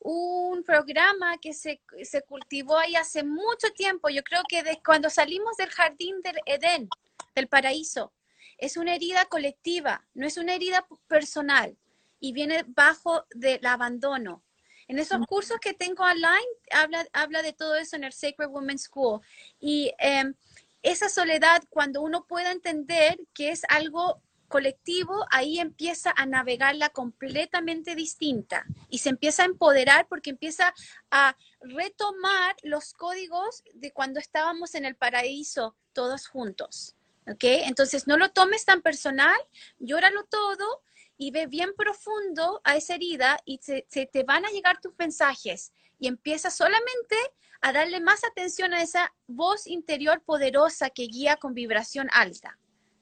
un programa que se, se, cultivó ahí hace mucho tiempo. Yo creo que desde cuando salimos del jardín del Edén, del paraíso, es una herida colectiva, no es una herida personal y viene bajo del abandono. En esos cursos que tengo online, habla, habla de todo eso en el Sacred Women's School. Y em, esa soledad, cuando uno pueda entender que es algo colectivo, ahí empieza a navegarla completamente distinta y se empieza a empoderar porque empieza a retomar los códigos de cuando estábamos en el paraíso todos juntos. ¿Ok? Entonces no lo tomes tan personal, llóralo todo y ve bien profundo a esa herida y se, se te van a llegar tus mensajes y empieza solamente a darle más atención a esa voz interior poderosa que guía con vibración alta.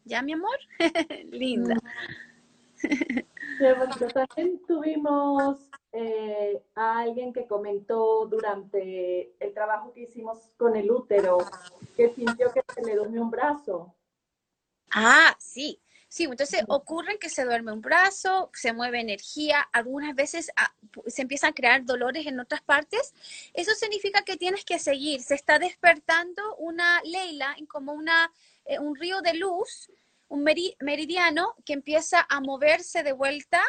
¿Ya, mi amor? Linda. También tuvimos eh, a alguien que comentó durante el trabajo que hicimos con el útero que sintió que se le durmió un brazo. Ah, sí. Sí, entonces ocurre que se duerme un brazo, se mueve energía, algunas veces ah, se empiezan a crear dolores en otras partes. Eso significa que tienes que seguir. Se está despertando una Leila, como una, eh, un río de luz, un meridiano que empieza a moverse de vuelta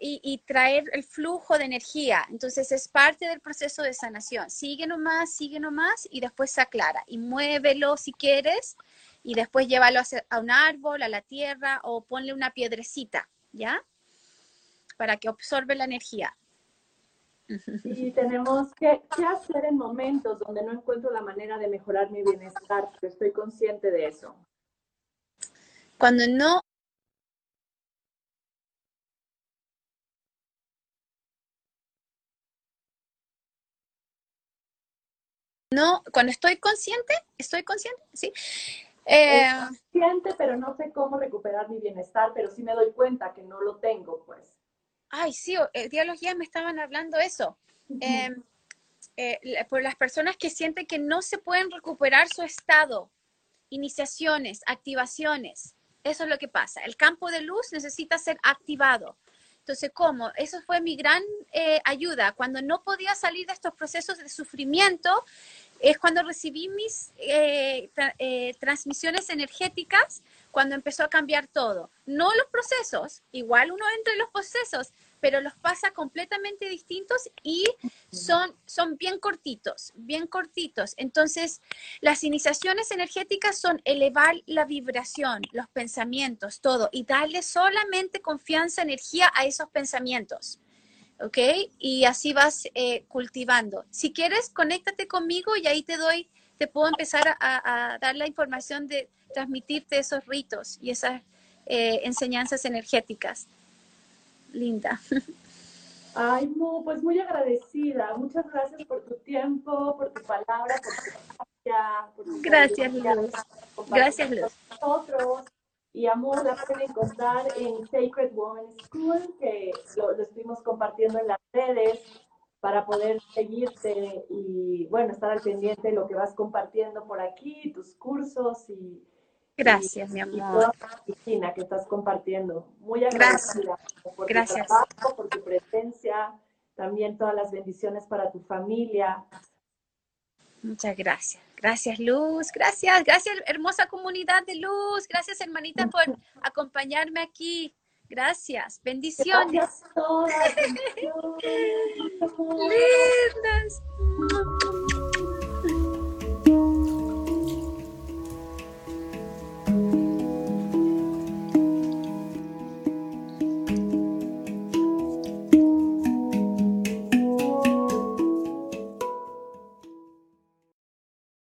y, traer el flujo de energía. Entonces es parte del proceso de sanación. Sigue nomás, sigue nomás y después se aclara. Y muévelo si quieres y después llévalo a un árbol, a la tierra o ponle una piedrecita, ¿ya? Para que absorbe la energía. Y tenemos que, ¿qué hacer en momentos donde no encuentro la manera de mejorar mi bienestar, estoy consciente de eso. Cuando no no, cuando estoy consciente, estoy consciente, sí. Eh, consciente, pero no sé cómo recuperar mi bienestar, pero sí me doy cuenta que no lo tengo, pues. Ay, sí, el día de los días me estaban hablando eso. Em, eh, por las personas que sienten que no se pueden recuperar su estado, iniciaciones, activaciones. Eso es lo que pasa. El campo de luz necesita ser activado. Entonces, ¿cómo? Eso fue mi gran eh, ayuda. Cuando no podía salir de estos procesos de sufrimiento, es cuando recibí mis eh, eh, transmisiones energéticas, cuando empezó a cambiar todo. No los procesos, igual uno entra en los procesos, pero los pasa completamente distintos y son, son bien cortitos, bien cortitos. Entonces, las iniciaciones energéticas son elevar la vibración, los pensamientos, todo, y darle solamente confianza, energía a esos pensamientos. ¿Ok? Y así vas eh, cultivando. Si quieres, conéctate conmigo y ahí te doy, te puedo empezar a, dar la información de transmitirte esos ritos y esas eh, enseñanzas energéticas linda. Ay, no, pues muy agradecida. Muchas gracias por tu tiempo, por tu palabra, por tu Gracias, Luz. Gracias, Luz. Nosotros. Y amor la pueden encontrar en Sacred Woman School, que lo, lo estuvimos compartiendo en las redes para poder seguirte y, bueno, estar al pendiente de lo que vas compartiendo por aquí, tus cursos y Gracias, mi amor. Cristina, que estás compartiendo. Muy agradecida por Gracias. tu trabajo, por tu presencia, también todas las bendiciones para tu familia. Muchas gracias. Gracias, Luz. Gracias, gracias, hermosa comunidad de Luz. Gracias, hermanita, por acompañarme aquí. Gracias. Bendiciones. Gracias a todas. Lindas.